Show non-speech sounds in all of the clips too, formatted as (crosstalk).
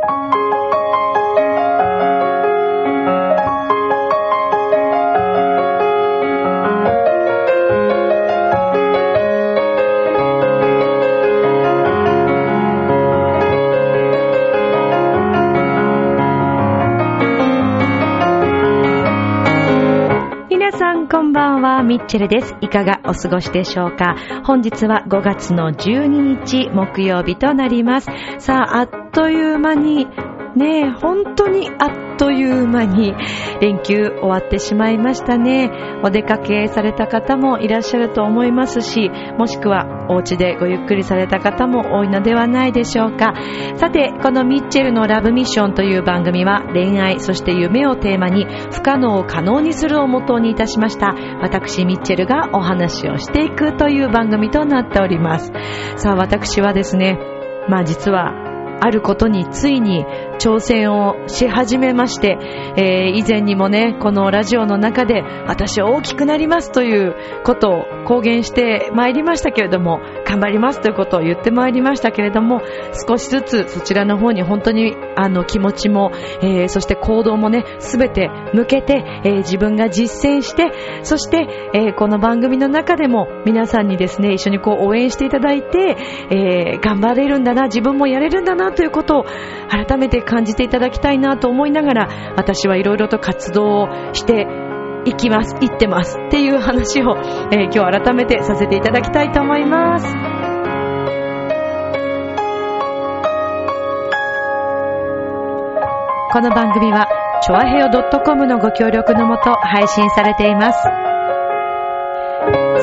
皆さんこんばんは、ミッチェルです。いかがお過ごしでしょうか？本日は5月の12日木曜日となります。さあ、あっという間に、ね、本当にあっという間に連休終わってしまいましたね。お出かけされた方もいらっしゃると思いますし、もしくはお家でごゆっくりされた方も多いのではないでしょうか。さて、このミッチェルのラブミッションという番組は恋愛、そして夢をテーマに不可能を可能にするをもとにいたしました。私、ミッチェルがお話をしていくという番組となっております。さあ、私はですね、まあ実はあることについに挑戦をし始めまして、えー以前にもね、このラジオの中で私は大きくなりますということを公言してまいりましたけれども、頑張りますということを言ってまいりましたけれども、少しずつそちらの方に本当にあの気持ちも、えーそして行動もね、すべて向けて、えー自分が実践して、そして、えーこの番組の中でも皆さんにですね、一緒にこう応援していただいて、え頑張れるんだな、自分もやれるんだなということを改めて感じていただきたいなと思いながら、私はいろいろと活動をしていきます、行ってますっていう話を、えー今日改めてさせていただきたいと思います。この番組は、チョアヘオ .com のご協力のもと配信されています。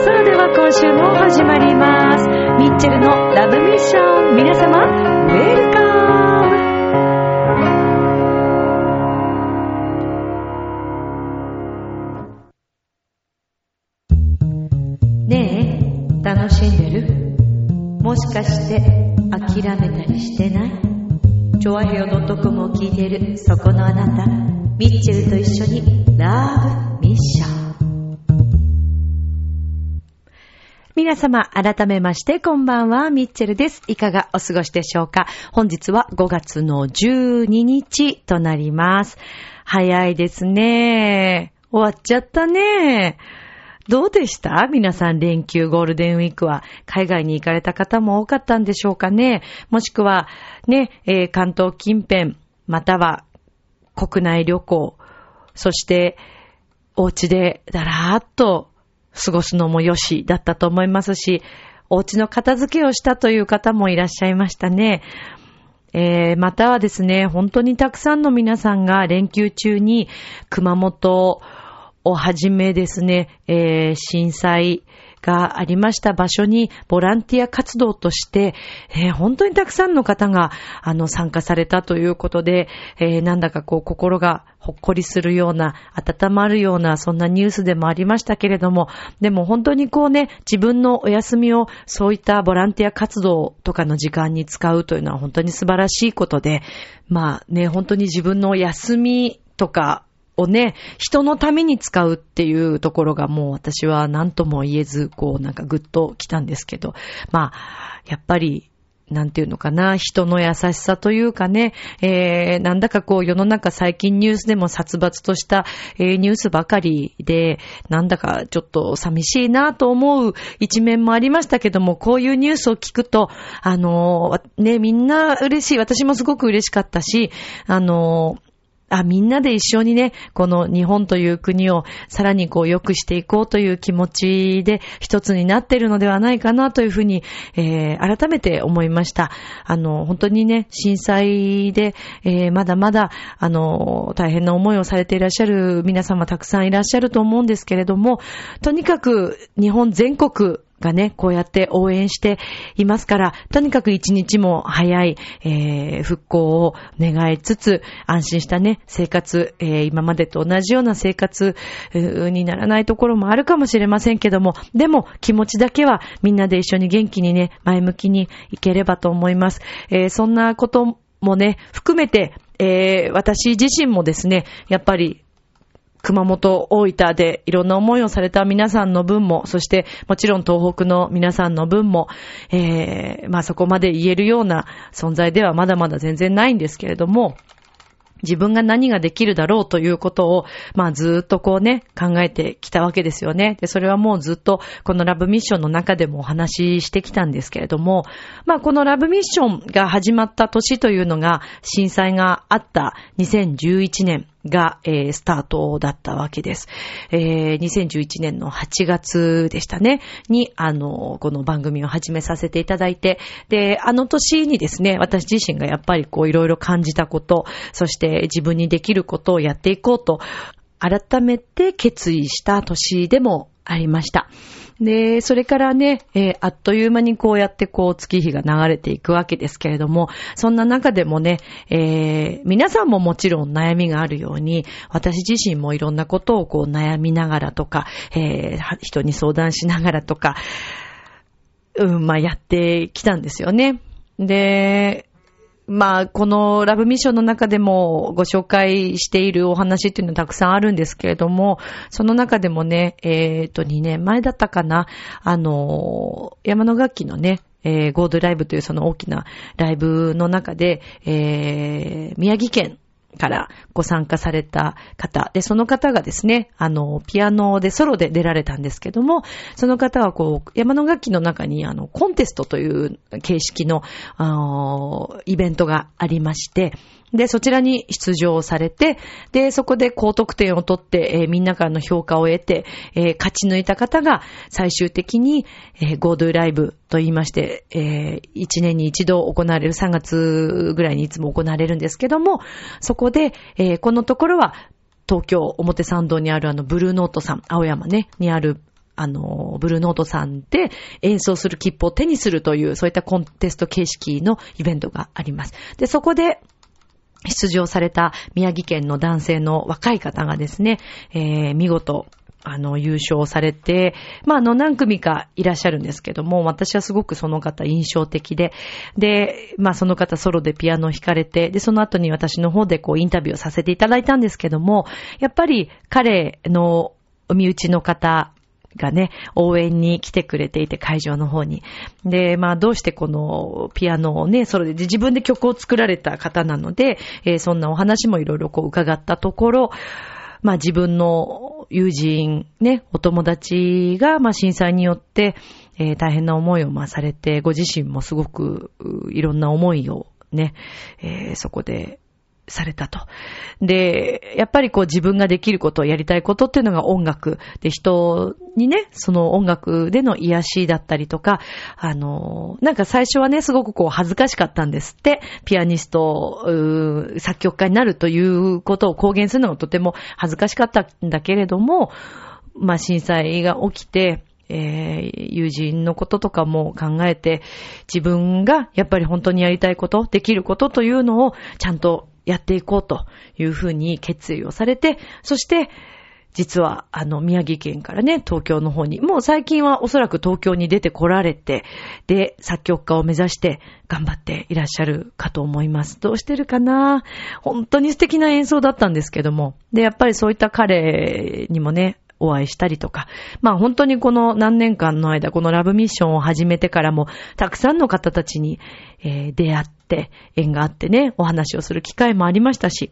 それでは今週も始まります。ミッチェルのラブミッション。皆様、ウェルもしかして諦めたりしてない？チョアヘオ .com を聞いているそこのあなた、ミッチェルと一緒にラブミッション。皆様、改めまして、こんばんは、ミッチェルです。いかがお過ごしでしょうか？本日は5月の12日となります。早いですね。終わっちゃったね。どうでした？皆さん連休ゴールデンウィークは。海外に行かれた方も多かったんでしょうかね。もしくはね、えー関東近辺、または国内旅行、そしてお家でだらーっと過ごすのもよしだったと思いますし、お家の片付けをしたという方もいらっしゃいましたね。えーまたはですね、本当にたくさんの皆さんが連休中に熊本をはじめですね、えー震災がありました場所にボランティア活動として、えー本当にたくさんの方があの参加されたということで、えーなんだかこう心がほっこりするような、温まるような、そんなニュースでもありましたけれども、でも本当にこうね、自分のお休みをそういったボランティア活動とかの時間に使うというのは本当に素晴らしいことで、まあね、本当に自分の休みとかをね、人のために使うっていうところがもう私は何とも言えず、こうなんかぐっと来たんですけど、まあ、やっぱり、なんていうのかな、人の優しさというかね、えー、なんだかこう世の中最近ニュースでも殺伐とした、えーニュースばかりで、なんだかちょっと寂しいなと思う一面もありましたけども、こういうニュースを聞くと、あのーね、みんな嬉しい。私もすごく嬉しかったし、あのーあ、みんなで一緒にね、この日本という国をさらにこう良くしていこうという気持ちで一つになっているのではないかなというふうに、えー改めて思いました。あの、本当にね、震災で、えーまだまだ、あの、大変な思いをされていらっしゃる皆様たくさんいらっしゃると思うんですけれども、とにかく日本全国がね、こうやって応援していますから、とにかく一日も早い、えー復興を願いつつ、安心したね、生活、えー今までと同じような生活にならないところもあるかもしれませんけども、でも気持ちだけはみんなで一緒に元気にね、前向きにいければと思います。えーそんなこともね、含めて、えー私自身もですね、やっぱり熊本、大分でいろんな思いをされた皆さんの分も、そしてもちろん東北の皆さんの分も、えー、まあそこまで言えるような存在ではまだまだ全然ないんですけれども、自分が何ができるだろうということを、まあずっとこうね、考えてきたわけですよね。で、それはもうずっとこのラブミッションの中でもお話ししてきたんですけれども、まあこのラブミッションが始まった年というのが震災があった2011年が、えー、スタートだったわけです。えー、2011年の8月でしたね、に、あの、この番組を始めさせていただいて、で、あの年にですね、私自身がやっぱりこういろいろ感じたこと、そして自分にできることをやっていこうと、改めて決意した年でもありました。で、それからね、えー、あっという間にこうやってこう月日が流れていくわけですけれども、そんな中でもね、えー、皆さんももちろん悩みがあるように、私自身もいろんなことをこう悩みながらとか、えー、人に相談しながらとか、うん、まあやってきたんですよね。で、まあ、このラブミッションの中でもご紹介しているお話っていうのはたくさんあるんですけれども、その中でもね、えっ、ー、と、2年前だったかな、あの、山の楽器のね、えー、ゴードライブというその大きなライブの中で、えー、宮城県からご参加された方。で、その方がですね、あの、ピアノでソロで出られたんですけども、その方はこう、山の楽器の中にあの、コンテストという形式の、あの、イベントがありまして、で、そちらに出場されて、で、そこで高得点を取って、えー、みんなからの評価を得て、えー、勝ち抜いた方が最終的に、えー、ゴードゥライブと言いまして、えー、1年に一度行われる3月ぐらいにいつも行われるんですけども、そこで、えー、このところは東京表参道にあるあのブルーノートさん、青山ね、にあるあの、ブルーノートさんで演奏する切符を手にするという、そういったコンテスト形式のイベントがあります。で、そこで、出場された宮城県の男性の若い方がですね、えー、見事、あの、優勝されて、まあ、あの、何組かいらっしゃるんですけども、私はすごくその方印象的で、で、まあ、その方ソロでピアノを弾かれて、で、その後に私の方でこう、インタビューをさせていただいたんですけども、やっぱり彼の身内の方がね、応援に来てくれていて、会場の方に。で、まあ、どうしてこのピアノをね、それで自分で曲を作られた方なので、えー、そんなお話もいろいろこう伺ったところ、まあ自分の友人、ね、お友達が、まあ震災によって、えー、大変な思いをまあされて、ご自身もすごくいろんな思いをね、えー、そこでされたと。で、やっぱりこう自分ができることやりたいことっていうのが音楽。で、人にね、その音楽での癒しだったりとか、あの、なんか最初はね、すごくこう恥ずかしかったんですって。ピアニスト、作曲家になるということを公言するのがとても恥ずかしかったんだけれども、まあ震災が起きて、えー、友人のこととかも考えて、自分がやっぱり本当にやりたいこと、できることというのをちゃんとやっていこうというふうに決意をされて、そして、実は、あの、宮城県からね、東京の方に、もう最近はおそらく東京に出てこられて、で、作曲家を目指して頑張っていらっしゃるかと思います。どうしてるかな？本当に素敵な演奏だったんですけども。で、やっぱりそういった彼にもね、お会いしたりとか、まあ本当にこの何年間の間、このラブミッションを始めてからも、たくさんの方たちに、えー、出会って、縁があってね、お話をする機会もありましたし、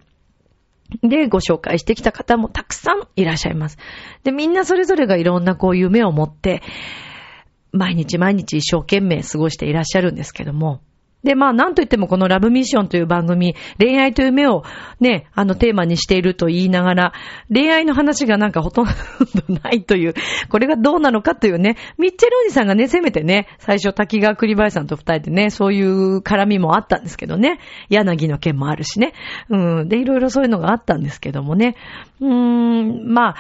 で、ご紹介してきた方もたくさんいらっしゃいます。で、みんなそれぞれがいろんなこう夢を持って、毎日毎日一生懸命過ごしていらっしゃるんですけども、で、まあ、なんといってもこのラブミッションという番組、恋愛という目をね、あのテーマにしていると言いながら、恋愛の話がなんかほとんどないという、これがどうなのかというね、ミッチェルおじさんがね、せめてね、最初滝川栗林さんと二人でね、そういう絡みもあったんですけどね、柳の件もあるしね、うん、で、いろいろそういうのがあったんですけどもね、うーん、まあ、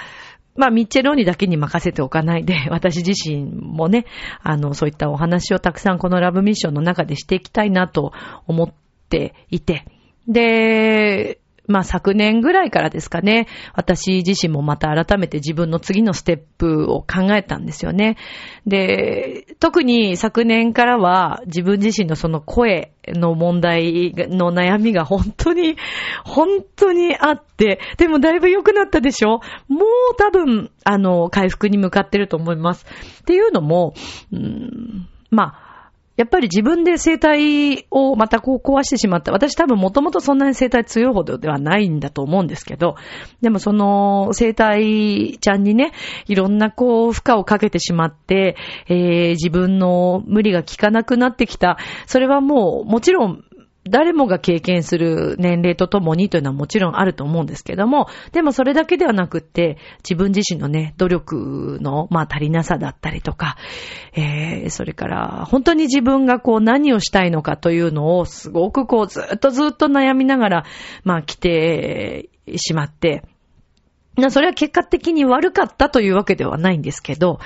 まあ、ミッチェローニだけに任せておかないで、(laughs) 私自身もね、あの、そういったお話をたくさんこのラブミッションの中でしていきたいなと思っていて、で、まあ昨年ぐらいからですかね、私自身もまた改めて自分の次のステップを考えたんですよね。で、特に昨年からは自分自身のその声の問題の悩みが本当に、本当にあって、でもだいぶ良くなったでしょ？もう多分、あの、回復に向かってると思います。っていうのも、うん、まあ、やっぱり自分で生体をまたこう壊してしまった。私多分もともとそんなに生体強いほどではないんだと思うんですけど、でもその生体ちゃんにね、いろんなこう負荷をかけてしまって、えー、自分の無理が効かなくなってきた。それはもうもちろん誰もが経験する年齢とともにというのはもちろんあると思うんですけども、でもそれだけではなくって、自分自身のね、努力の、まあ足りなさだったりとか、えー、それから本当に自分がこう何をしたいのかというのをすごくこうずっとずっと悩みながら、まあ来てしまって、それは結果的に悪かったというわけではないんですけど、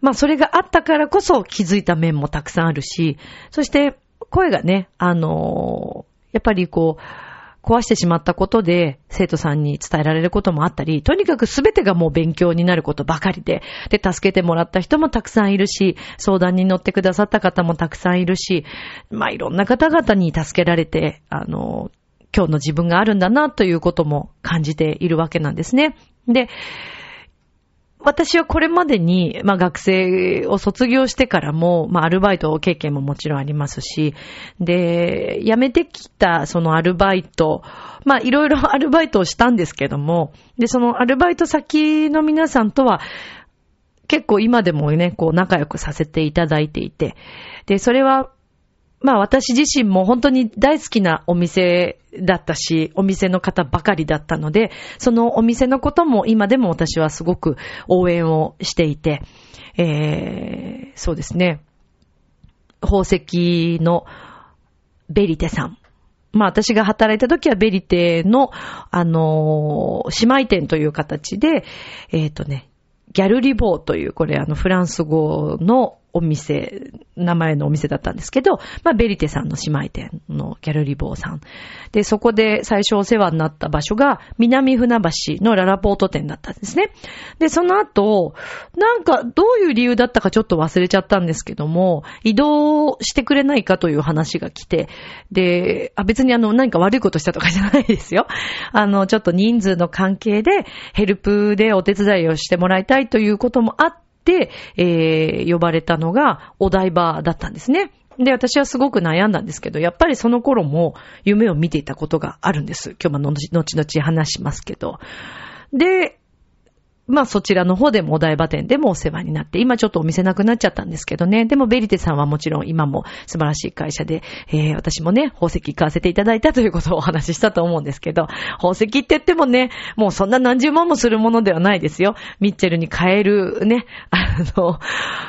まあそれがあったからこそ気づいた面もたくさんあるし、そして声がね、あのー、やっぱりこう、壊してしまったことで生徒さんに伝えられることもあったり、とにかくすべてがもう勉強になることばかりで、で、助けてもらった人もたくさんいるし、相談に乗ってくださった方もたくさんいるし、まあいろんな方々に助けられて、あの、今日の自分があるんだなということも感じているわけなんですね。で、私はこれまでに、まあ学生を卒業してからも、まあアルバイト経験ももちろんありますし、で、辞めてきたそのアルバイト、まあいろいろ (laughs) アルバイトをしたんですけども、で、そのアルバイト先の皆さんとは、結構今でもね、こう仲良くさせていただいていて、で、それはまあ私自身も本当に大好きなお店だったし、お店の方ばかりだったので、そのお店のことも今でも私はすごく応援をしていて、えー、そうですね。宝石のベリテさん。まあ私が働いた時はベリテの、あのー、姉妹店という形で、えっ、ー、とね、ギャルリボーという、これあのフランス語のお店、名前のお店だったんですけど、まあ、ベリテさんの姉妹店のギャルリボーさん。で、そこで最初お世話になった場所が、南船橋のララポート店だったんですね。で、その後、なんか、どういう理由だったかちょっと忘れちゃったんですけども、移動してくれないかという話が来て、で、あ別にあの、何か悪いことしたとかじゃないですよ。あの、ちょっと人数の関係で、ヘルプでお手伝いをしてもらいたいということもあって、、えー、呼ばれたのがお台場だったんですね。で、私はすごく悩んだんですけど、やっぱりその頃も夢を見ていたことがあるんです。今日も後々話しますけど。で、まあそちらの方でもお台場店でもお世話になって、今ちょっとお店なくなっちゃったんですけどね。でもベリテさんはもちろん今も素晴らしい会社で、えー、私もね、宝石行かせていただいたということをお話ししたと思うんですけど、宝石って言ってもね、もうそんな何十万もするものではないですよ。ミッチェルに買えるね、あの、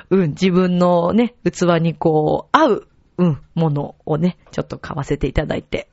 うん、自分のね、器にこう、合う、うん、ものをね、ちょっと買わせていただいて。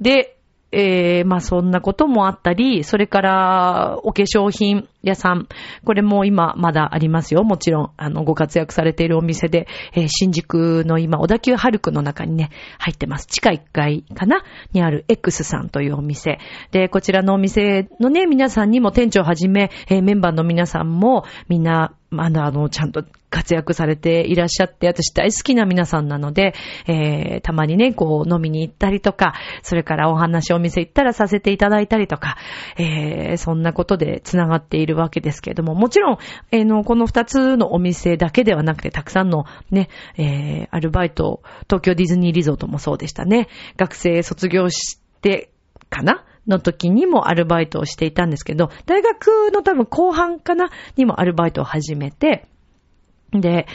で、えー、まあそんなこともあったり、それからお化粧品屋さん、これも今まだありますよ。もちろん、あの、ご活躍されているお店で、えー、新宿の今、小田急ハルクの中にね、入ってます。地下1階かな？にある X さんというお店。で、こちらのお店のね、皆さんにも店長はじめ、えー、メンバーの皆さんも、みんな、まだあの、ちゃんと活躍されていらっしゃって、私大好きな皆さんなので、えー、たまにね、こう飲みに行ったりとか、それからお話お店行ったらさせていただいたりとか、えー、そんなことで繋がっているわけですけれども、もちろん、えー、の、この二つのお店だけではなくて、たくさんのね、えー、アルバイト、東京ディズニーリゾートもそうでしたね。学生卒業してかなの時にもアルバイトをしていたんですけど、大学の多分後半かなにもアルバイトを始めて、で、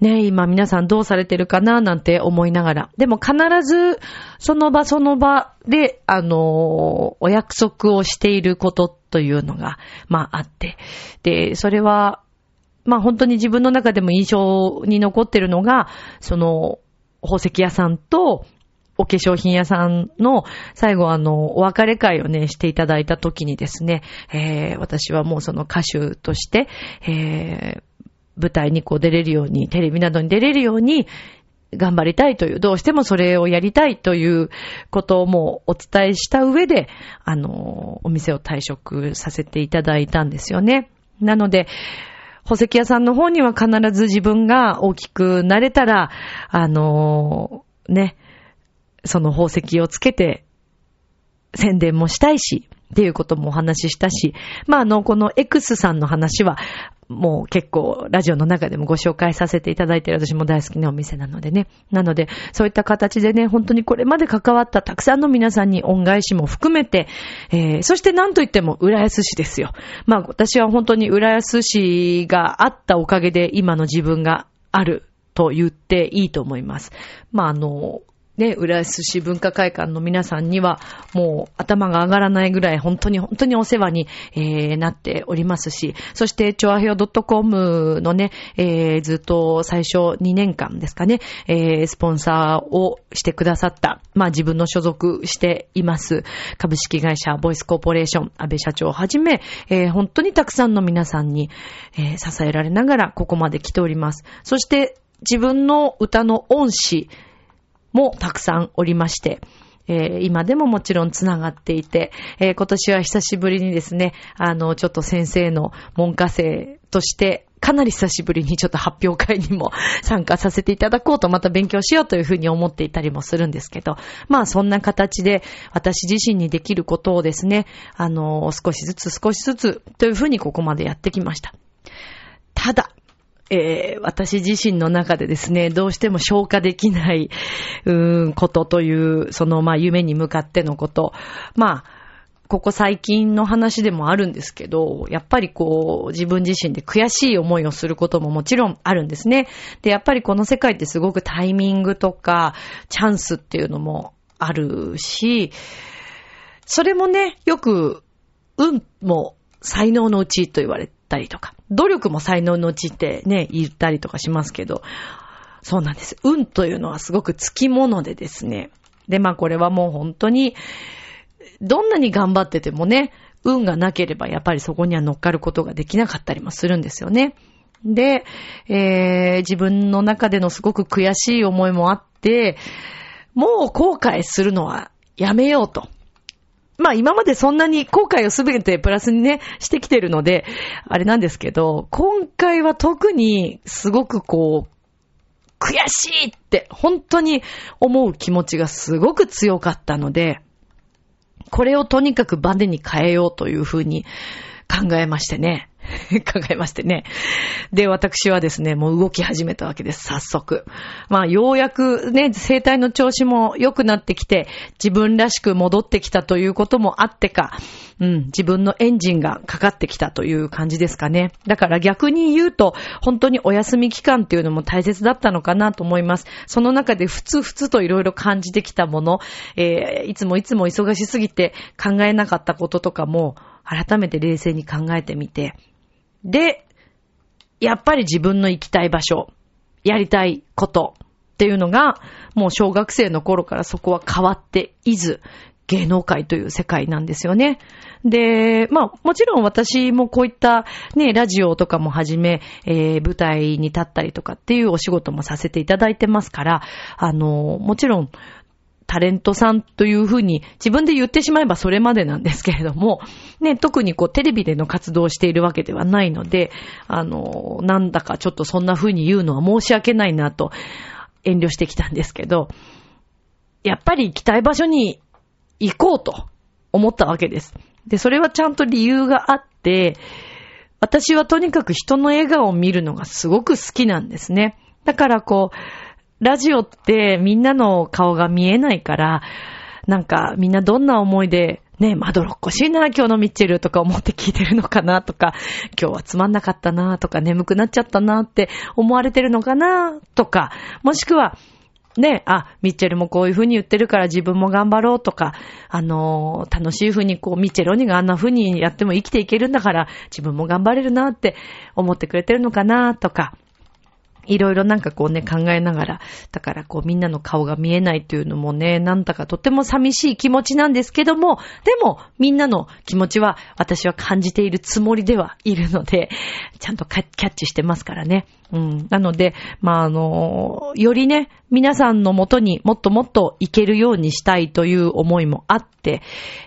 ね、今皆さんどうされてるかななんて思いながら。でも必ずその場その場で、あのお約束をしていることというのが、まああって。で、それは、まあ本当に自分の中でも印象に残ってるのが、その、宝石屋さんと、お化粧品屋さんの最後あの、お別れ会をね、していただいた時にですね、えー、私はもうその歌手として、えー、舞台にこう出れるように、テレビなどに出れるように、頑張りたいという、どうしてもそれをやりたいということをもうお伝えした上で、あの、お店を退職させていただいたんですよね。なので、宝石屋さんの方には必ず自分が大きくなれたら、あの、ね、その宝石をつけて宣伝もしたいし、っていうこともお話ししたし、まあ、あの、この X さんの話は、もう結構ラジオの中でもご紹介させていただいている私も大好きなお店なのでね。なので、そういった形でね、本当にこれまで関わったたくさんの皆さんに恩返しも含めて、えー、そして何と言っても浦安市ですよ。まあ私は本当に浦安市があったおかげで今の自分があると言っていいと思います。まああの、ね、浦安市文化会館の皆さんには、もう頭が上がらないぐらい本当に本当にお世話に、えー、なっておりますし、そして、チョアヘオ .com のね、えー、ずっと最初2年間ですかね、えー、スポンサーをしてくださった、まあ自分の所属しています、株式会社ボイスコーポレーション、安倍社長をはじめ、えー、本当にたくさんの皆さんに、えー、支えられながらここまで来ております。そして、自分の歌の恩師、もたくさんおりまして、えー、今でももちろんつながっていて、えー、今年は久しぶりにですね、あの、ちょっと先生の文科生として、かなり久しぶりにちょっと発表会にも (laughs) 参加させていただこうと、また勉強しようというふうに思っていたりもするんですけど、まあそんな形で私自身にできることをですね、あの、少しずつ少しずつというふうにここまでやってきました。ただ、えー、私自身の中でですね、どうしても消化できない、うん、ことという、その、まあ、夢に向かってのこと。まあ、ここ最近の話でもあるんですけど、やっぱりこう、自分自身で悔しい思いをすることももちろんあるんですね。で、やっぱりこの世界ってすごくタイミングとか、チャンスっていうのもあるし、それもね、よく、運も才能のうちと言われてたりとか、努力も才能のうちってね、言ったりとかしますけど、そうなんです。運というのはすごくつきものでですね。で、まあこれはもう本当に、どんなに頑張っててもね、運がなければやっぱりそこには乗っかることができなかったりもするんですよね。で、えー、自分の中でのすごく悔しい思いもあって、もう後悔するのはやめようと。まあ今までそんなに後悔をすべてプラスにね、してきてるので、あれなんですけど、今回は特にすごくこう、悔しいって本当に思う気持ちがすごく強かったので、これをとにかくバネに変えようというふうに考えましてね。(laughs) 考えましてね。で、私はですね、もう動き始めたわけです、早速。まあ、ようやくね、生体の調子も良くなってきて、自分らしく戻ってきたということもあってか、うん、自分のエンジンがかかってきたという感じですかね。だから逆に言うと、本当にお休み期間っていうのも大切だったのかなと思います。その中でふつふつといろいろ感じてきたもの、えー、いつもいつも忙しすぎて考えなかったこととかも、改めて冷静に考えてみて、で、やっぱり自分の行きたい場所、やりたいことっていうのが、もう小学生の頃からそこは変わっていず、芸能界という世界なんですよね。で、まあ、もちろん私もこういったね、ラジオとかもはじめ、えー、舞台に立ったりとかっていうお仕事もさせていただいてますから、あの、もちろん、タレントさんというふうに自分で言ってしまえばそれまでなんですけれども、(laughs) ね、特にこうテレビでの活動をしているわけではないので、あの、なんだかちょっとそんなふうに言うのは申し訳ないなと遠慮してきたんですけど、やっぱり行きたい場所に行こうと思ったわけです。で、それはちゃんと理由があって、私はとにかく人の笑顔を見るのがすごく好きなんですね。だからこう、ラジオってみんなの顔が見えないから、なんかみんなどんな思いで、ね、まどろっこしいな、今日のミッチェルとか思って聞いてるのかなとか、今日はつまんなかったなとか、眠くなっちゃったなって思われてるのかなとか、もしくは、ね、あ、ミッチェルもこういう風に言ってるから自分も頑張ろうとか、あのー、楽しい風にこう、ミッチェロニがあんな風にやっても生きていけるんだから、自分も頑張れるなって思ってくれてるのかなとか、いろいろなんかこうね考えながら、だからこうみんなの顔が見えないというのもね、なんだかとても寂しい気持ちなんですけども、でもみんなの気持ちは私は感じているつもりではいるので、ちゃんとキャッチしてますからね。うん。なので、まあ、あの、よりね、皆さんのもとにもっともっといけるようにしたいという思いもあって、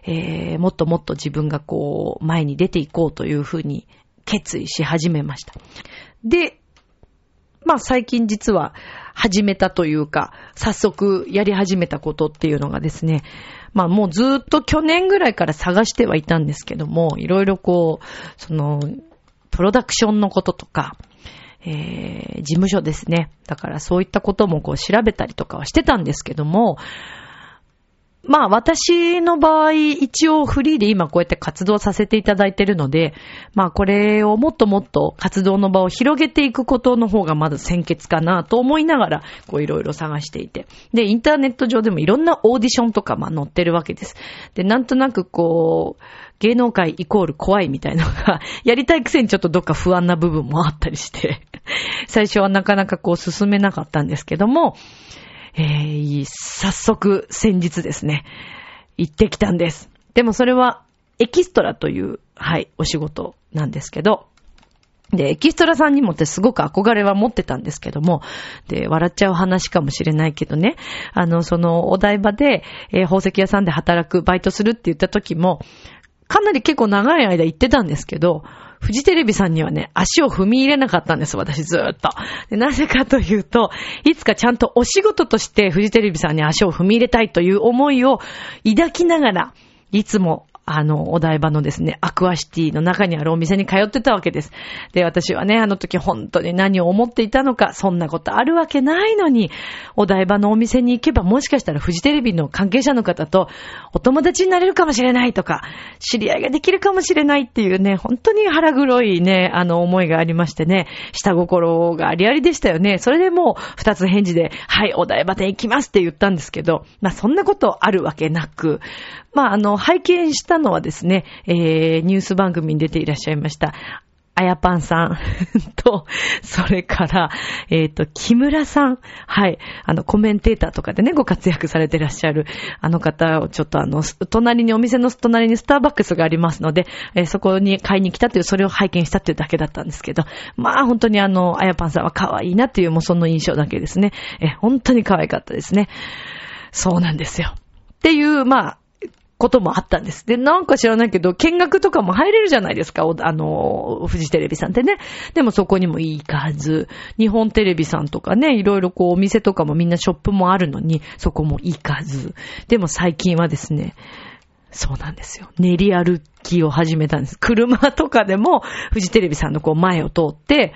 えー、もっともっと自分がこう、前に出ていこうというふうに決意し始めました。で、まあ最近実は始めたというか、早速やり始めたことっていうのがですね、まあもうずっと去年ぐらいから探してはいたんですけども、いろいろこう、その、プロダクションのこととか、えー、事務所ですね。だからそういったこともこう調べたりとかはしてたんですけども、まあ私の場合、一応フリーで今こうやって活動させていただいてるので、まあこれをもっともっと活動の場を広げていくことの方がまず先決かなと思いながら、こういろいろ探していて。で、インターネット上でもいろんなオーディションとかまあ載ってるわけです。で、なんとなくこう、芸能界イコール怖いみたいなのが、やりたいくせにちょっとどっか不安な部分もあったりして最初はなかなかこう進めなかったんですけども、えー、早速先日ですね、行ってきたんです。でもそれはエキストラという、はい、お仕事なんですけど、で、エキストラさんにもってすごく憧れは持ってたんですけども、で、笑っちゃう話かもしれないけどね、あの、そのお台場で、えー、宝石屋さんで働く、バイトするって言った時も、かなり結構長い間行ってたんですけど、フジテレビさんにはね、足を踏み入れなかったんです、私ずーっと。なぜかというと、いつかちゃんとお仕事としてフジテレビさんに足を踏み入れたいという思いを抱きながら、いつもあの、お台場のですね、アクアシティの中にあるお店に通ってたわけです。で、私はね、あの時本当に何を思っていたのか、そんなことあるわけないのに、お台場のお店に行けばもしかしたらフジテレビの関係者の方とお友達になれるかもしれないとか、知り合いができるかもしれないっていうね、本当に腹黒いね、あの思いがありましてね、下心がありありでしたよね。それでもう二つ返事で、はい、お台場店行きますって言ったんですけど、まあそんなことあるわけなく、まああの、拝見したのはですね、えー、ニュース番組に出ていらっしゃいました。あやぱんさん (laughs) と、それから、えっ、ー、と、木村さん。はい。あの、コメンテーターとかでね、ご活躍されてらっしゃる、あの方をちょっとあの、隣に、お店の隣にスターバックスがありますので、えー、そこに買いに来たという、それを拝見したっていうだけだったんですけど、まあ、本当にあの、あやぱんさんは可愛いなっていう、もうその印象だけですね。えー、本当に可愛かったですね。そうなんですよ。っていう、まあ、こともあったんです。で、なんか知らないけど、見学とかも入れるじゃないですか、あの、フジテレビさんってね。でもそこにも行かず、日本テレビさんとかね、いろいろこう、お店とかもみんなショップもあるのに、そこも行かず。でも最近はですね、そうなんですよ。練り歩きを始めたんです。車とかでも、フジテレビさんのこう前を通って、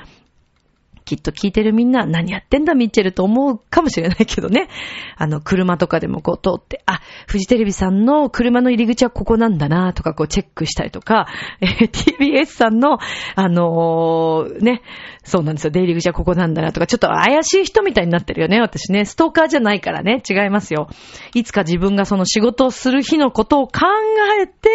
きっと聞いてるみんな何やってんだミッチェルと思うかもしれないけどね。(laughs) あの、車とかでもこう通って、あ、フジテレビさんの車の入り口はここなんだなとかこうチェックしたりとか、えー、TBS さんの、あのー、ね、そうなんですよ。出入り口はここなんだなとか、ちょっと怪しい人みたいになってるよね、私ね。ストーカーじゃないからね、違いますよ。いつか自分がその仕事をする日のことを考えて、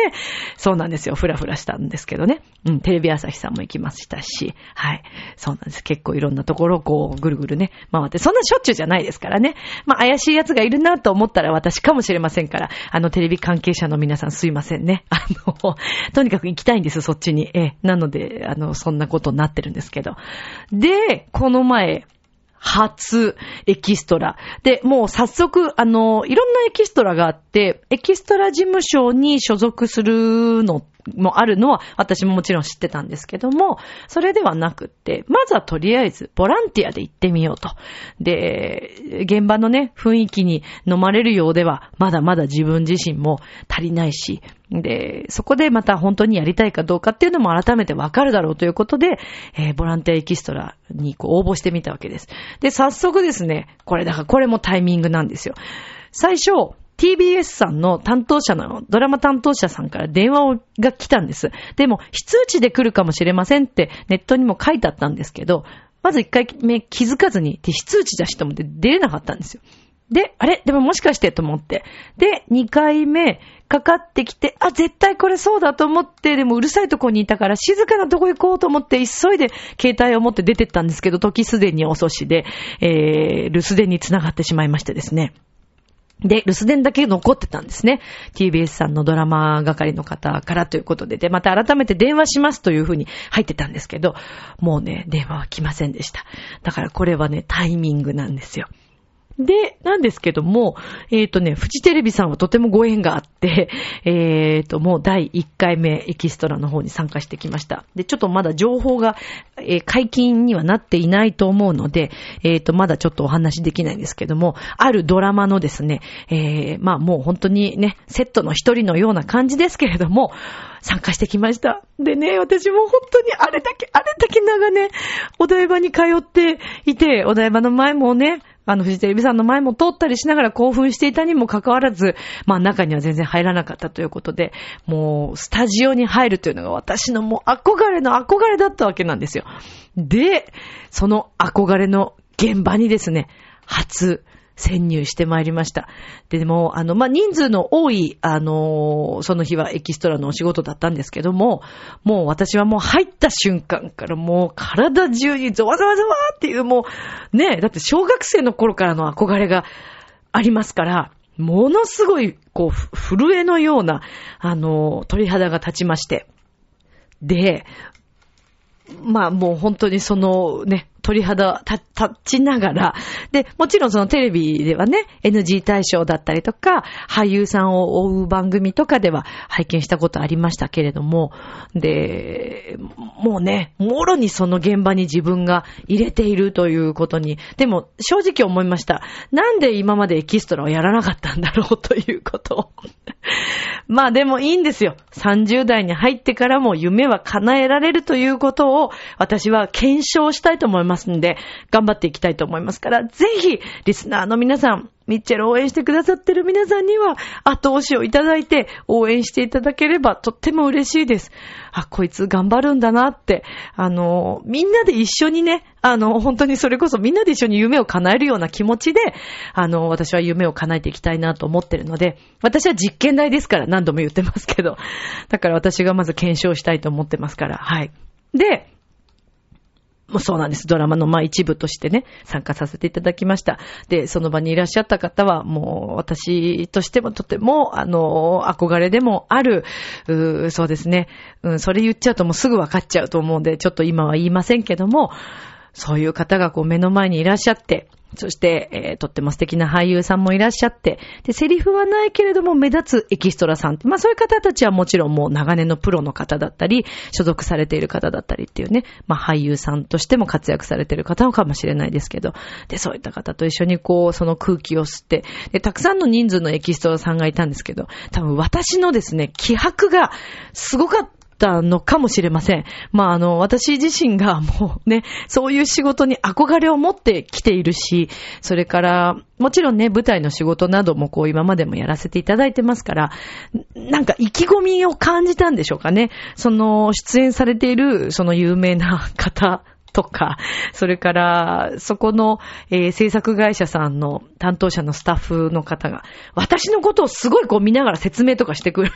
そうなんですよ。ふらふらしたんですけどね。うん、テレビ朝日さんも行きましたし、はい。そうなんです。結構いろんなところをこう、ぐるぐるね、回って、そんなしょっちゅうじゃないですからね。まあ、怪しい奴がいるなと思ったら私かもしれませんから、あの、テレビ関係者の皆さんすいませんね。あの、とにかく行きたいんです、そっちに。え、なので、あの、そんなことになってるんですけど。で、この前、初エキストラ。で、もう早速、あの、いろんなエキストラがあって、エキストラ事務所に所属するのもあるのは私ももちろん知ってたんですけども、それではなくって、まずはとりあえずボランティアで行ってみようと。で、現場のね、雰囲気に飲まれるようでは、まだまだ自分自身も足りないし、で、そこでまた本当にやりたいかどうかっていうのも改めてわかるだろうということで、えー、ボランティアエキストラにこう応募してみたわけです。で、早速ですね、これだからこれもタイミングなんですよ。最初、TBS さんの担当者の、ドラマ担当者さんから電話をが来たんです。でも、非通知で来るかもしれませんってネットにも書いてあったんですけど、まず一回目気づかずに、非通知だしと思って出れなかったんですよ。で、あれ？でももしかしてと思って。で、2回目、かかってきて、あ、絶対これそうだと思って、でもうるさいとこにいたから静かなとこ行こうと思って急いで携帯を持って出てったんですけど、時すでに遅しで、えー、留守電に繋がってしまいましてですね。で、留守電だけ残ってたんですね。TBS さんのドラマ係の方からということで、で、また改めて電話しますというふうに入ってたんですけど、もうね、電話は来ませんでした。だからこれはね、タイミングなんですよ。で、なんですけども、えっ、ー、とね、フジテレビさんはとてもご縁があって、(laughs) えっ、ー、と、もう第1回目エキストラの方に参加してきました。で、ちょっとまだ情報が、えー、解禁にはなっていないと思うので、えっ、と、まだちょっとお話できないんですけども、あるドラマのですね、えまあもう本当にね、セットの一人のような感じですけれども、参加してきました。でね、私も本当にあれだけ、あれだけ長年、お台場に通っていて、お台場の前もね、あの、フジテレビさんの前も通ったりしながら興奮していたにもかかわらず、まあ中には全然入らなかったということで、もう、スタジオに入るというのが私のもう憧れの憧れだったわけなんですよ。で、その憧れの現場にですね、初、潜入してまいりました。で、でも、あの、まあ、人数の多い、あの、その日はエキストラのお仕事だったんですけども、もう私はもう入った瞬間からもう体中にゾワゾワゾワっていうもう、ね、だって小学生の頃からの憧れがありますから、ものすごい、こう、震えのような、あの、鳥肌が立ちまして。で、まあもう本当にそのね、鳥肌立ちながら、で、もちろんそのテレビではね、NG 対象だったりとか、俳優さんを追う番組とかでは拝見したことありましたけれども、で、もうね、もろにその現場に自分が入れているということに、でも正直思いました。なんで今までエキストラをやらなかったんだろうということを。(laughs) まあでもいいんですよ。30代に入ってからも夢は叶えられるということを私は検証したいと思いますますんで、頑張っていきたいと思いますから、ぜひ、リスナーの皆さん、ミッチェル応援してくださってる皆さんには、後押しをいただいて、応援していただければとっても嬉しいです。あ、こいつ頑張るんだなって、あの、みんなで一緒にね、あの、本当にそれこそみんなで一緒に夢を叶えるような気持ちで、あの、私は夢を叶えていきたいなと思ってるので、私は実験台ですから何度も言ってますけど、だから私がまず検証したいと思ってますから、はい。で、もうそうなんです。ドラマのまあ一部としてね、参加させていただきました。で、その場にいらっしゃった方は、もう私としてもとても、あの、憧れでもある、うそうですね。うん、それ言っちゃうともうすぐ分かっちゃうと思うんで、ちょっと今は言いませんけども、そういう方がこう目の前にいらっしゃって、そして、えー、とっても素敵な俳優さんもいらっしゃって、で、セリフはないけれども目立つエキストラさん、まあそういう方たちはもちろんもう長年のプロの方だったり、所属されている方だったりっていうね、まあ俳優さんとしても活躍されている方かもしれないですけど、で、そういった方と一緒にこう、その空気を吸って、で、たくさんの人数のエキストラさんがいたんですけど、多分私のですね、気迫がすごかった。ったのかもしれません。まあ、あの、私自身がもうね、そういう仕事に憧れを持ってきているし、それから、もちろんね、舞台の仕事などもこう今までもやらせていただいてますから、なんか意気込みを感じたんでしょうかね。その、出演されている、その有名な方 (laughs) とか、それから、そこの、えー、制作会社さんの担当者のスタッフの方が、私のことをすごいこう見ながら説明とかしてくる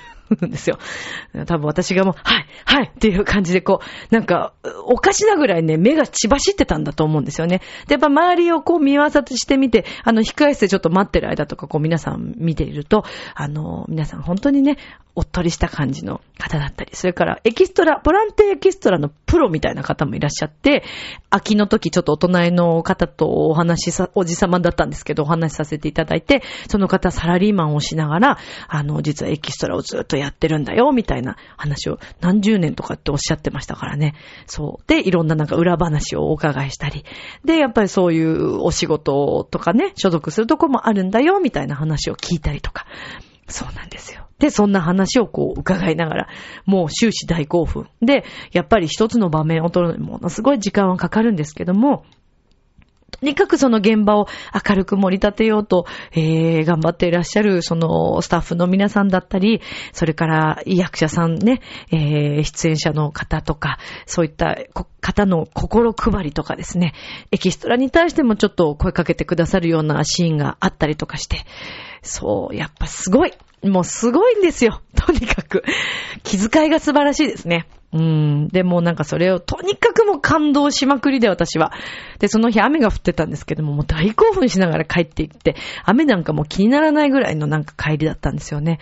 んですよ。(laughs) 多分私がもう、はい、はいっていう感じでこう、なんか、おかしなぐらいね、目が血走ってたんだと思うんですよね。で、やっぱ周りをこう見合わせしてみて、あの、控え室でちょっと待ってる間とか、こう皆さん見ていると、あの、皆さん本当にね、おっとりした感じの方だったり、それからエキストラ、ボランティアエキストラのプロみたいな方もいらっしゃって、秋の時ちょっとお隣の方とお話しさ、おじさまだったんですけど、お話しさせていただいて、その方サラリーマンをしながら、あの、実はエキストラをずっとやってるんだよ、みたいな話を何十年とかっておっしゃってましたからね。そう。で、いろんななんか裏話をお伺いしたり。で、やっぱりそういうお仕事とかね、所属するとこもあるんだよ、みたいな話を聞いたりとか。そうなんですよ。で、そんな話をこう伺いながら、もう終始大興奮。で、やっぱり一つの場面を取るのにものすごい時間はかかるんですけども、とにかくその現場を明るく盛り立てようと、えー、頑張っていらっしゃる、そのスタッフの皆さんだったり、それから役者さんね、えー、出演者の方とか、そういった方の心配りとかですね、エキストラに対してもちょっと声かけてくださるようなシーンがあったりとかして、そう、やっぱすごい。もうすごいんですよ。とにかく。気遣いが素晴らしいですね。うん。でもなんかそれをとにかくも感動しまくりで私は。で、その日雨が降ってたんですけども、もう大興奮しながら帰っていって、雨なんかもう気にならないぐらいのなんか帰りだったんですよね。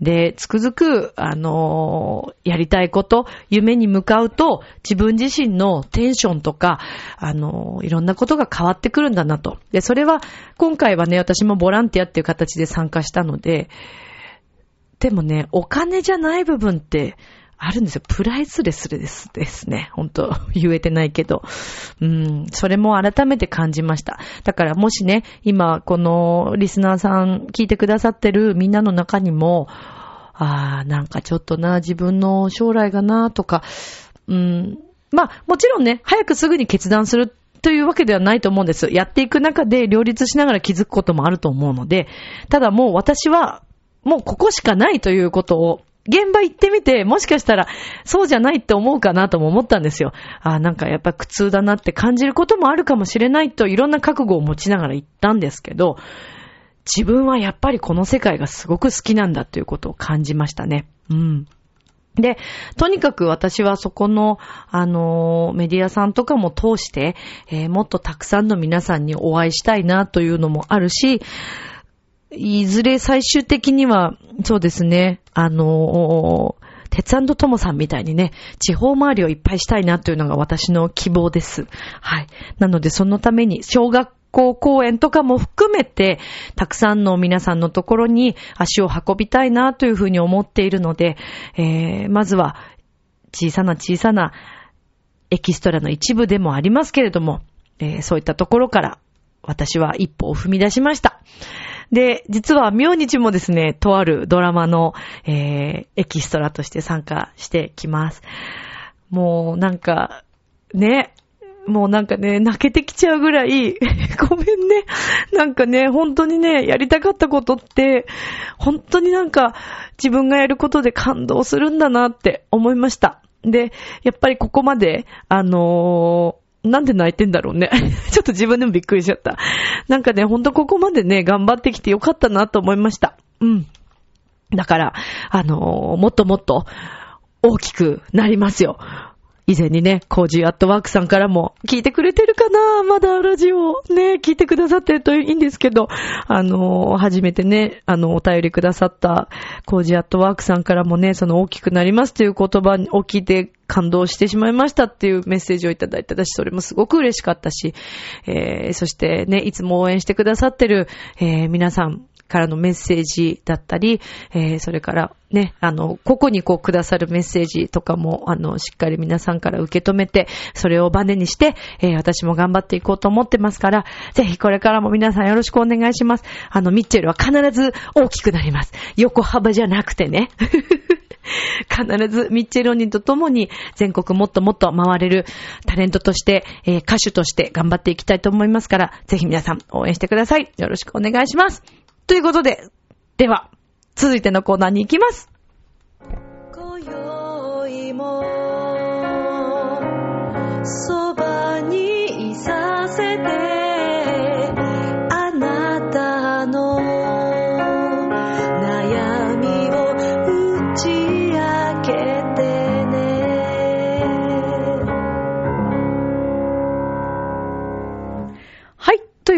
で、つくづく、あのー、やりたいこと、夢に向かうと、自分自身のテンションとか、あのー、いろんなことが変わってくるんだなと。で、それは、今回はね、私もボランティアっていう形で参加したので、でもね、お金じゃない部分って、あるんですよ。プライスレスですですね。本当言えてないけど。うん、それも改めて感じました。だからもしね、今、このリスナーさん聞いてくださってるみんなの中にも、ああ、なんかちょっとな、自分の将来がな、とか、うん、まあ、もちろんね、早くすぐに決断するというわけではないと思うんです。やっていく中で両立しながら気づくこともあると思うので、ただもう私は、もうここしかないということを現場行ってみて、もしかしたら、そうじゃないって思うかなとも思ったんですよ。ああなんかやっぱ苦痛だなって感じることもあるかもしれないと、いろんな覚悟を持ちながら行ったんですけど、自分はやっぱりこの世界がすごく好きなんだということを感じましたね。うん。で、とにかく私はそこの、あの、メディアさんとかも通して、えー、もっとたくさんの皆さんにお会いしたいなというのもあるし、いずれ最終的には、そうですね、あの鉄トモさんみたいにね、地方周りをいっぱいしたいなというのが私の希望です。はい。なのでそのために、小学校公演とかも含めて、たくさんの皆さんのところに足を運びたいなというふうに思っているので、えー、まずは、小さな小さなエキストラの一部でもありますけれども、えー、そういったところから私は一歩を踏み出しました。で、実は明日もですね、とあるドラマの、えー、エキストラとして参加してきます。もうなんか、ね、もうなんかね、泣けてきちゃうぐらい、(laughs) ごめんね。なんかね、本当にね、やりたかったことって、本当になんか自分がやることで感動するんだなって思いました。で、やっぱりここまで、あのなんで泣いてんだろうね。(laughs) ちょっと自分でもびっくりしちゃった。なんかね、ほんとここまでね、頑張ってきてよかったなと思いました。うん。だから、あのー、もっともっと大きくなりますよ。以前にね、コージーアットワークさんからも聞いてくれてるかな？まだラジオね、聞いてくださってるといいんですけど、あの、初めてね、あの、お便りくださったコージーアットワークさんからもね、その大きくなりますという言葉を聞いて感動してしまいましたっていうメッセージをいただいただし、それもすごく嬉しかったし、えー、そしてね、いつも応援してくださってる、えー、皆さん、からのメッセージだったり、えー、それからね、あの、個々にこうくださるメッセージとかも、あの、しっかり皆さんから受け止めて、それをバネにして、えー、私も頑張っていこうと思ってますから、ぜひこれからも皆さんよろしくお願いします。あの、ミッチェルは必ず大きくなります。横幅じゃなくてね。(laughs) 必ずミッチェロニと共に全国もっともっと回れるタレントとして、えー、歌手として頑張っていきたいと思いますから、ぜひ皆さん応援してください。よろしくお願いします。ということで、では、続いてのコーナーに行きます。今宵も、そばにいさせて、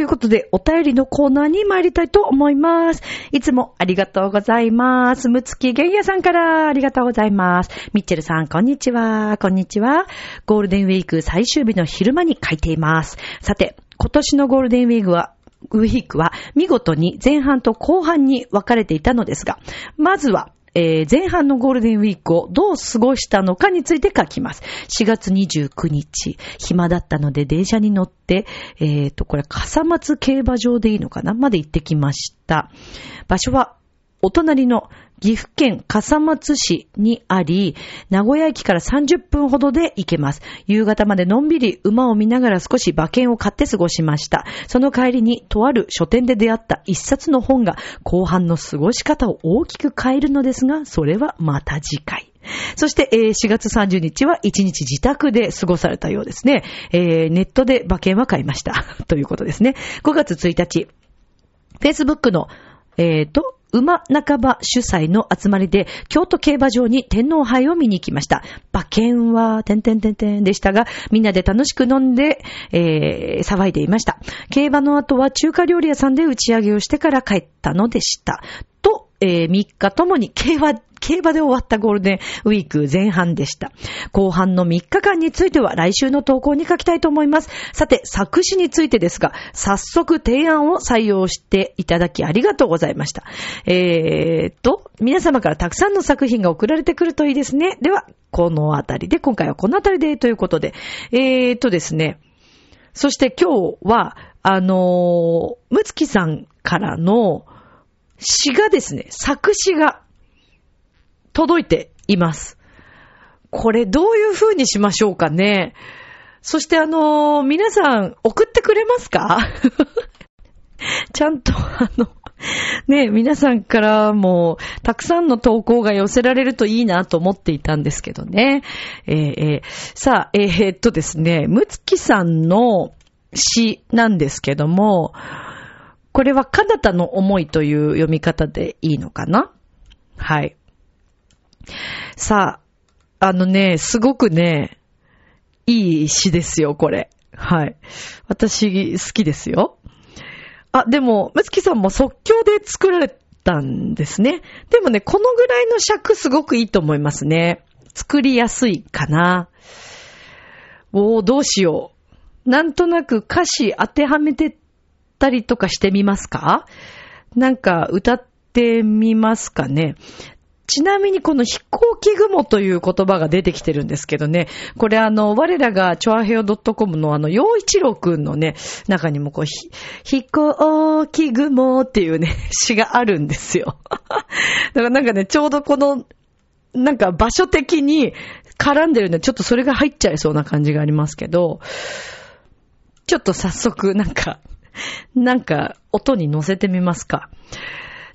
ということで、お便りのコーナーに参りたいと思います。いつもありがとうございます。むつきげんやさんからありがとうございます。ミッチェルさん、こんにちは。こんにちは。ゴールデンウィーク最終日の昼間に書いています。さて、今年のゴールデンウィークは、ウィークは見事に前半と後半に分かれていたのですが、まずはえー、前半のゴールデンウィークをどう過ごしたのかについて書きます。4月29日、暇だったので電車に乗って、えーと、これ、笠松競馬場でいいのかな？まで行ってきました。場所は、お隣の岐阜県笠松市にあり、名古屋駅から30分ほどで行けます。夕方までのんびり馬を見ながら少し馬券を買って過ごしました。その帰りにとある書店で出会った一冊の本が後半の過ごし方を大きく変えるのですが、それはまた次回。そして、えー4月30日は1日自宅で過ごされたようですね。えーネットで馬券は買いました。(laughs) ということですね。5月1日、Facebook の、えーと、馬半ば主催の集まりで、京都競馬場に天皇杯を見に行きました。馬券は、てんてんてんてんでしたが、みんなで楽しく飲んで、えー騒いでいました。競馬の後は中華料理屋さんで打ち上げをしてから帰ったのでした。えー3日ともに競馬、競馬で終わったゴールデンウィーク前半でした。後半の3日間については来週の投稿に書きたいと思います。さて、作詞についてですが、早速提案を採用していただきありがとうございました。えーっと、皆様からたくさんの作品が送られてくるといいですね。では、このあたりで、今回はこのあたりでということで、えーっとですね、そして今日は、あのー、むつきさんからの詩がですね、作詞が届いています。これどういう風にしましょうかね。そしてあのー皆さん送ってくれますか？ちゃんとあの、ね、皆さんからもたくさんの投稿が寄せられるといいなと思っていたんですけどね。えーえーさあ、えーっとですね、むつきさんの詩なんですけども、これはかなたの思いという読み方でいいのかな？はい。さあ、あのね、すごくね、いい詩ですよ、これ。はい。私、好きですよ。あ、でも、むつきさんも即興で作られたんですね。でもね、このぐらいの尺すごくいいと思いますね。作りやすいかな。おー、どうしよう。なんとなく歌詞当てはめてたりとかしてみますか？なんか歌ってみますかね？ちなみにこの飛行機雲という言葉が出てきてるんですけどね、これあの、我らがチョアヘオ .com のあの、洋一郎くんのね、中にもこう、飛行機雲っていうね、詩があるんですよ。だからなんかね、ちょうどこの、なんか場所的に絡んでるんで、ちょっとそれが入っちゃいそうな感じがありますけど、ちょっと早速なんか、なんか音に乗せてみますか。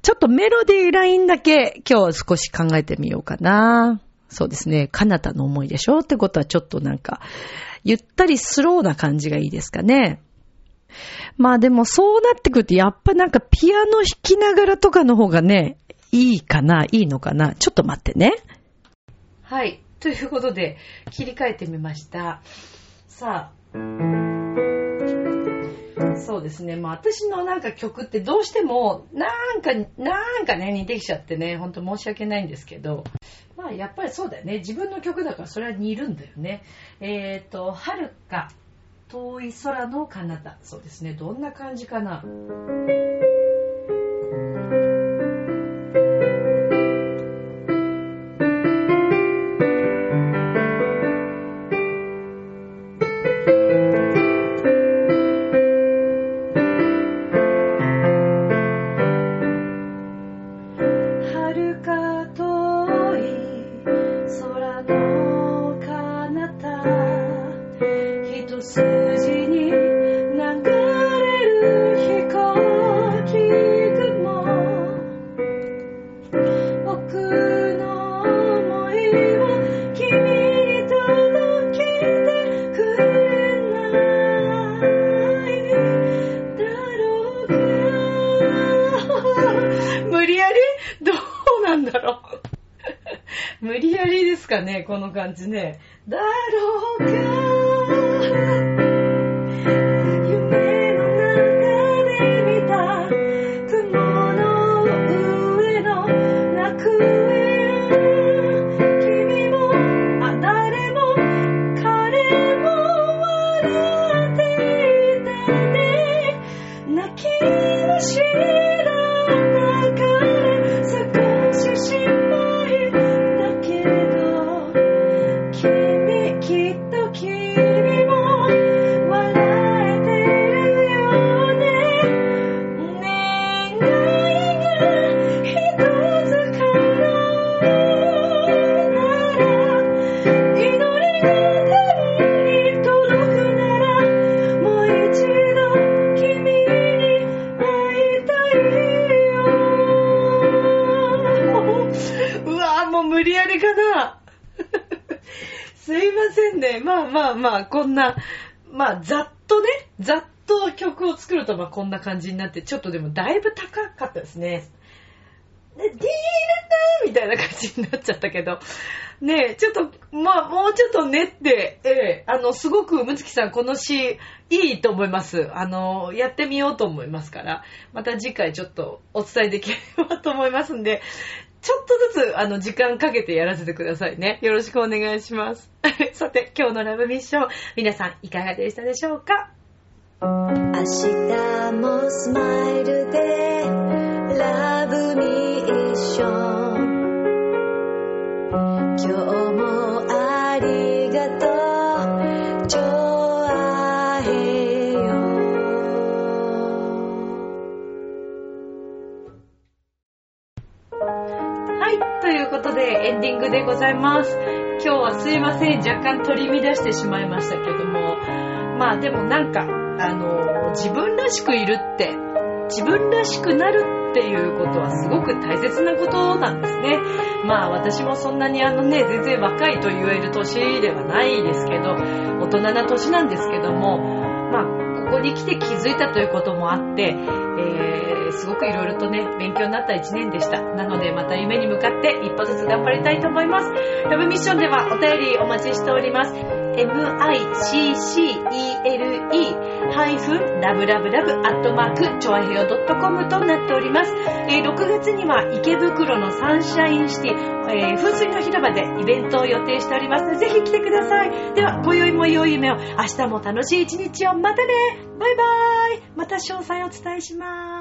ちょっとメロディーラインだけ今日は少し考えてみようかな。そうですね。かなたの思いでしょってことはちょっとなんか、ゆったりスローな感じがいいですかね。まあでもそうなってくるとやっぱなんかピアノ弾きながらとかの方がね、いいかな、いいのかな。ちょっと待ってね。はい。ということで、切り替えてみました。さあ、そうですね。まあ私のなんか曲ってどうしても、なんか、なんかね、似てきちゃってね、ほんと申し訳ないんですけど、まあやっぱりそうだよね。自分の曲だからそれは似るんだよね。えっ、ー、と、遥か遠い空の彼方。そうですね。どんな感じかな。感じね。こんな、まあ、ざっとね、ざっと曲を作ると、まあこんな感じになって、ちょっとでもだいぶ高かったですね。で、ディーランダーみたいな感じになっちゃったけど、ねえ、ちょっと、まあ、もうちょっと練って、ええあの、すごく、むつきさん、この詩、いいと思います。あの、やってみようと思いますから、また次回ちょっとお伝えできればと思いますんで、ちょっとずつ、あの、時間かけてやらせてくださいね。よろしくお願いします。(laughs) さて、今日のラブミッション、皆さん、いかがでしたでしょうか？明日もスマイルで、ラブミッション今日もはいということでエンディングでございます今日はすいません若干取り乱してしまいましたけどもまあでもなんかあの自分らしくいるって自分らしくなるっていうことはすごく大切なことなんですね。まあ私もそんなにあのね、全然若いと言える年ではないですけど、大人な年なんですけども、まあここに来て気づいたということもあって、えー、すごくいろいろとね、勉強になった一年でした。なのでまた夢に向かって一歩ずつ頑張りたいと思います。ラブミッションではお便りお待ちしております。miccele-love-love チョアヘヨ .com となっております。えー、6月には池袋のサンシャインシティ、えー、風水の広場でイベントを予定しておりますので、ぜひ来てください。では、今宵も良い夢を、明日も楽しい一日を、またねバイバーイまた詳細をお伝えします。